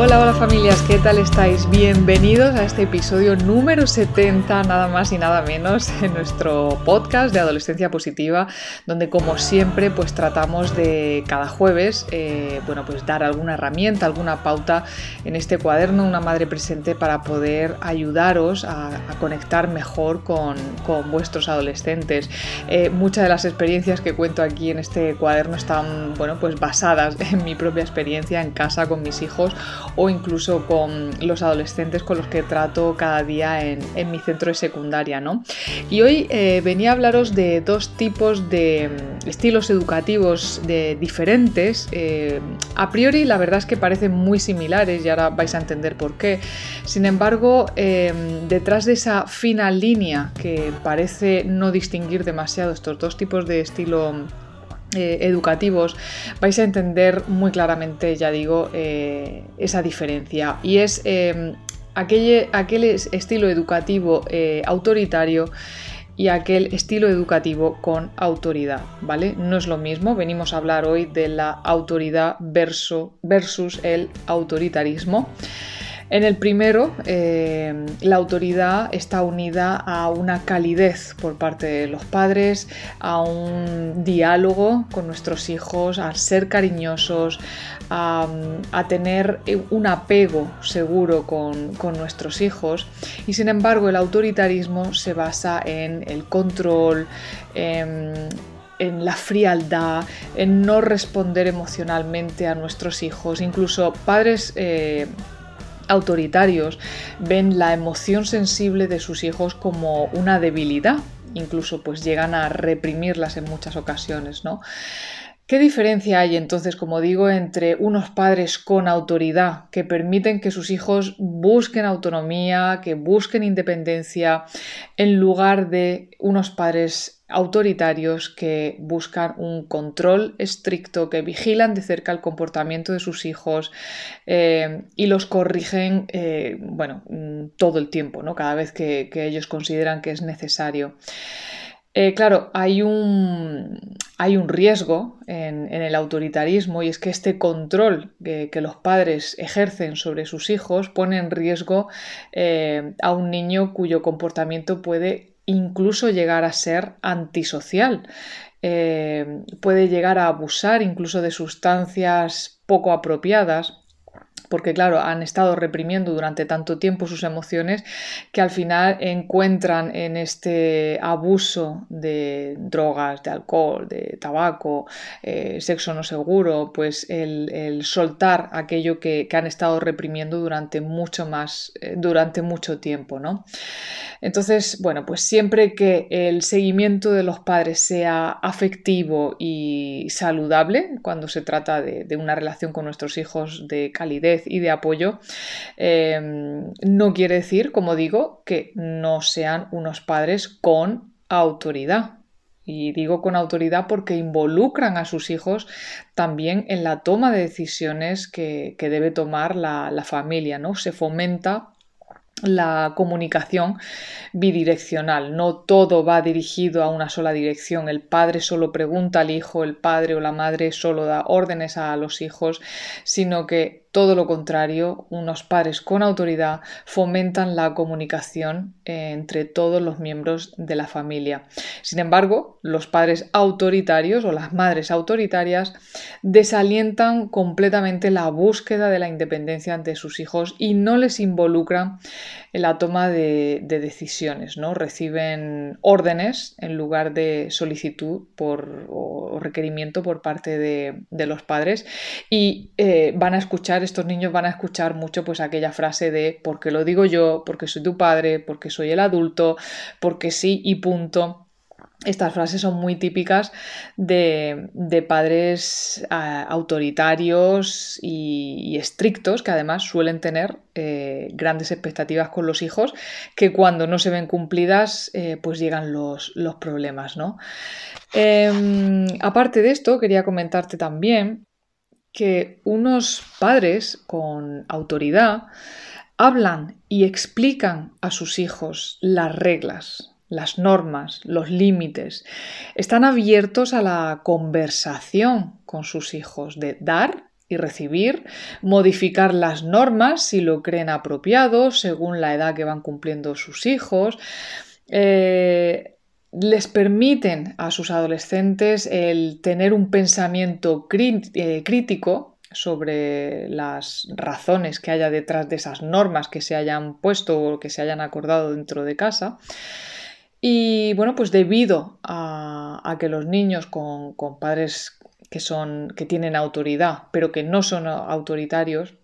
Hola, hola familias, ¿qué tal estáis? Bienvenidos a este episodio número 70, nada más y nada menos, en nuestro podcast de Adolescencia Positiva, donde como siempre pues tratamos de cada jueves, eh, bueno, pues dar alguna herramienta, alguna pauta en este cuaderno, una madre presente para poder ayudaros a, conectar mejor con, vuestros adolescentes. Eh, muchas de las experiencias que cuento aquí en este cuaderno están, bueno, pues basadas en mi propia experiencia en casa con mis hijos o incluso con los adolescentes con los que trato cada día en, mi centro de secundaria. ¿no? Y hoy eh, venía a hablaros de dos tipos de mm, estilos educativos de diferentes. Eh, a priori la verdad es que parecen muy similares y ahora vais a entender por qué. Sin embargo, eh, detrás de esa fina línea que parece no distinguir demasiado estos dos tipos de estilo eh, educativos vais a entender muy claramente, ya digo, eh, esa diferencia. Y es em, aquel, aquel, estilo educativo eh, autoritario y aquel estilo educativo con autoridad, ¿vale? No es lo mismo, venimos a hablar hoy de la autoridad versus el autoritarismo. En el primero, eh, la autoridad está unida a una calidez por parte de los padres, a un diálogo con nuestros hijos, a ser cariñosos, a, tener un apego seguro con, nuestros hijos. Y sin embargo, el autoritarismo se basa en el control, en la frialdad, en no responder emocionalmente a nuestros hijos. Incluso padres eh, autoritarios ven la emoción sensible de sus hijos como una debilidad, incluso pues llegan a reprimirlas en muchas ocasiones, ¿no? ¿Qué diferencia hay entonces, como digo, entre unos padres con autoridad que permiten que sus hijos busquen autonomía, que busquen independencia, en lugar de unos padres autoritarios que buscan un control estricto, que vigilan de cerca el comportamiento de sus hijos eh, y los corrigen, eh, bueno, mm, todo el tiempo, ¿no? Cada vez que, ellos consideran que es necesario. Eh, claro, hay un, hay un riesgo en, el autoritarismo y es que este control que, los padres ejercen sobre sus hijos pone en riesgo a un niño cuyo comportamiento puede incluso llegar a ser antisocial. Eh, puede llegar a abusar incluso de sustancias poco apropiadas porque claro, han estado reprimiendo durante tanto tiempo sus emociones que al final encuentran en este abuso de drogas, de alcohol, de tabaco, eh, sexo no seguro, pues el, soltar aquello que, han estado reprimiendo durante mucho más, eh, durante mucho tiempo, ¿no? Entonces, bueno, pues siempre que el seguimiento de los padres sea afectivo y saludable, cuando se trata de una relación con nuestros hijos de calidez, y de apoyo, em, no quiere decir, como digo, que no sean unos padres con autoridad. Y digo con autoridad porque involucran a sus hijos también en la toma de decisiones que, debe tomar la, la familia, ¿no? Se fomenta la comunicación bidireccional. No todo va dirigido a una sola dirección. El padre solo pregunta al hijo, el padre o la madre solo da órdenes a los hijos, sino que todo lo contrario, unos padres con autoridad fomentan la comunicación entre todos los miembros de la familia. Sin embargo, los padres autoritarios o las madres autoritarias desalientan completamente la búsqueda de la independencia de sus hijos y no les involucran en la toma de, decisiones. ¿no? Reciben órdenes en lugar de solicitud por, o requerimiento por parte de, los padres y eh, van a escuchar estos niños van a escuchar mucho pues aquella frase de porque lo digo yo, porque soy tu padre, porque soy el adulto, porque sí y punto. Estas frases son muy típicas de, padres ah, autoritarios y, estrictos que además suelen tener eh, grandes expectativas con los hijos que cuando no se ven cumplidas eh, pues llegan los, problemas. ¿no? Em, aparte de esto quería comentarte también que unos padres con autoridad hablan y explican a sus hijos las reglas las normas, los límites. Están abiertos a la conversación con sus hijos, de dar y recibir, modificar las normas si lo creen apropiado, según la edad que van cumpliendo sus hijos. Eh, les permiten a sus adolescentes el tener un pensamiento eh, crítico sobre las razones que haya detrás de esas normas que se hayan puesto o que se hayan acordado dentro de casa. Y bueno, pues debido a, que los niños con, padres que, son, que tienen autoridad, pero que no son autoritarios,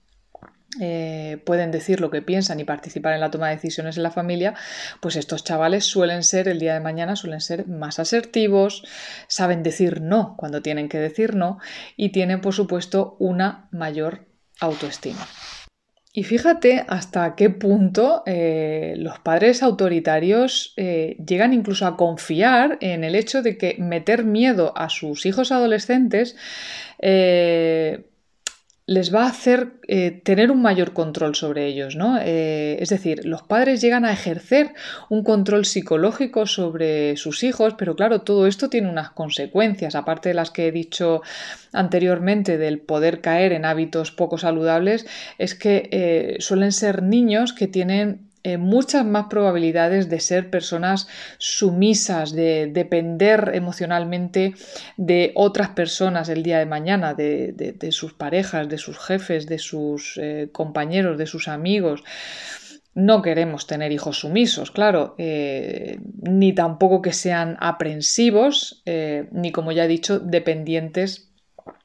eh, pueden decir lo que piensan y participar en la toma de decisiones en la familia, pues estos chavales suelen ser, el día de mañana, suelen ser más asertivos, saben decir no cuando tienen que decir no y tienen, por supuesto, una mayor autoestima. Y fíjate hasta qué punto eh, los padres autoritarios eh, llegan incluso a confiar en el hecho de que meter miedo a sus hijos adolescentes eh, les va a hacer eh, tener un mayor control sobre ellos, ¿no? Eh, es decir, los padres llegan a ejercer un control psicológico sobre sus hijos, pero claro, todo esto tiene unas consecuencias, aparte de las que he dicho anteriormente del poder caer en hábitos poco saludables, es que eh, suelen ser niños que tienen eh, muchas más probabilidades de ser personas sumisas, de depender emocionalmente de otras personas el día de mañana, de, sus parejas, de sus jefes, de sus eh, compañeros, de sus amigos. No queremos tener hijos sumisos, claro, eh, ni tampoco que sean aprensivos, ni como ya he dicho, dependientes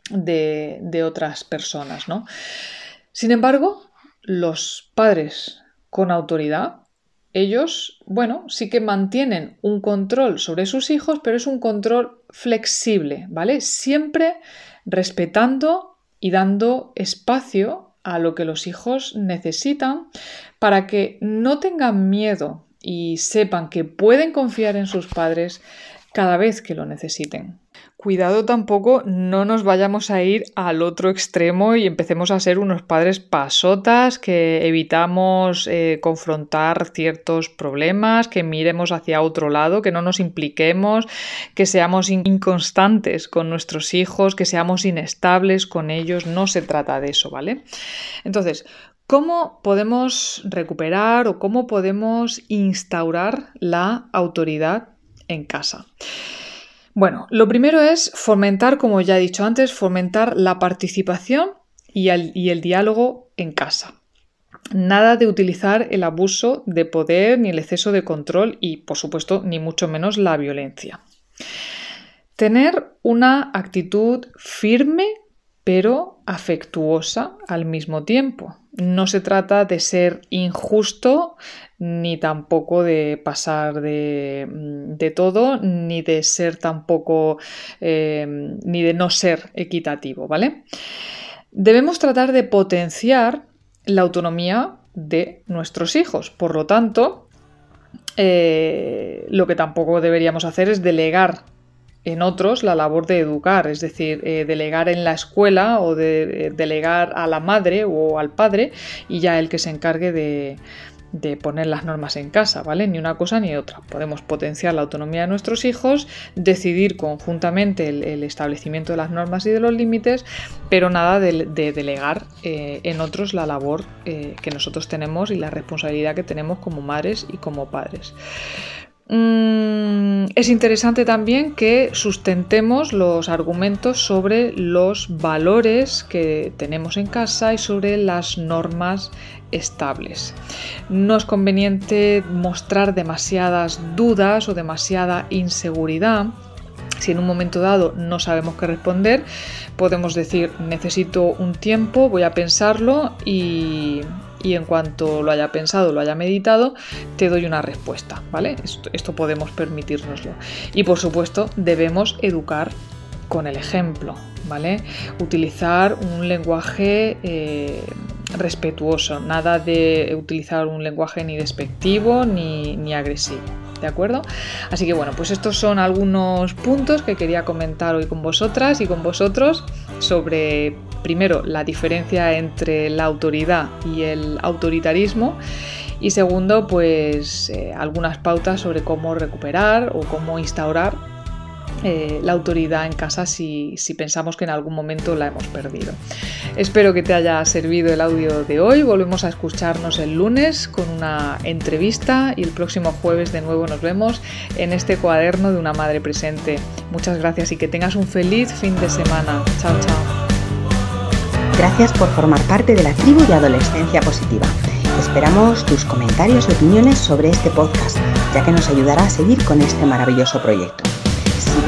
de, de otras personas, ¿no? Sin embargo, los padres con autoridad, ellos, bueno, sí que mantienen un control sobre sus hijos, pero es un control flexible, ¿vale? Siempre respetando y dando espacio a lo que los hijos necesitan para que no tengan miedo y sepan que pueden confiar en sus padres cada vez que lo necesiten. Cuidado tampoco, no nos vayamos a ir al otro extremo y empecemos a ser unos padres pasotas, que evitamos eh, confrontar ciertos problemas, que miremos hacia otro lado, que no nos impliquemos, que seamos inconstantes con nuestros hijos, que seamos inestables con ellos. No se trata de eso, ¿vale? Entonces, ¿Cómo podemos recuperar o cómo podemos instaurar la autoridad en casa? Bueno, lo primero es fomentar, como ya he dicho antes, fomentar la participación y el, diálogo en casa. Nada de utilizar el abuso de poder ni el exceso de control y, por supuesto, ni mucho menos la violencia. Tener una actitud firme pero afectuosa al mismo tiempo. No se trata de ser injusto ni tampoco de pasar de, mm, todo, ni de ser tampoco, em, ni de no ser equitativo, ¿vale? Debemos tratar de potenciar la autonomía de nuestros hijos. Por lo tanto, eh, lo que tampoco deberíamos hacer es delegar en otros la labor de educar, es decir, eh, delegar en la escuela o eh, delegar a la madre o al padre y ya el que se encargue de, poner las normas en casa, ¿vale? Ni una cosa ni otra. Podemos potenciar la autonomía de nuestros hijos, decidir conjuntamente el, establecimiento de las normas y de los límites, pero nada de, delegar eh, en otros la labor que nosotros tenemos y la responsabilidad que tenemos como madres y como padres. Mm, es interesante también que sustentemos los argumentos sobre los valores que tenemos en casa y sobre las normas estables. No es conveniente mostrar demasiadas dudas o demasiada inseguridad. Si en un momento dado no sabemos qué responder, podemos decir necesito un tiempo, voy a pensarlo y, y en cuanto lo haya pensado, lo haya meditado, te doy una respuesta, ¿vale? Esto, podemos permitirnoslo. Y por supuesto, debemos educar con el ejemplo, ¿vale? Utilizar un lenguaje eh, respetuoso, nada de utilizar un lenguaje ni despectivo ni, ni agresivo. ¿De acuerdo? Así que bueno, pues estos son algunos puntos que quería comentar hoy con vosotras y con vosotros sobre, primero, la diferencia entre la autoridad y el autoritarismo y segundo, pues eh, algunas pautas sobre cómo recuperar o cómo instaurar eh, la autoridad en casa si, pensamos que en algún momento la hemos perdido. Espero que te haya servido el audio de hoy. Volvemos a escucharnos el lunes con una entrevista y el próximo jueves de nuevo nos vemos en este cuaderno de una madre presente. Muchas gracias y que tengas un feliz fin de semana. Chao, chao. Gracias por formar parte de la tribu de Adolescencia Positiva. Esperamos tus comentarios y opiniones sobre este podcast, ya que nos ayudará a seguir con este maravilloso proyecto.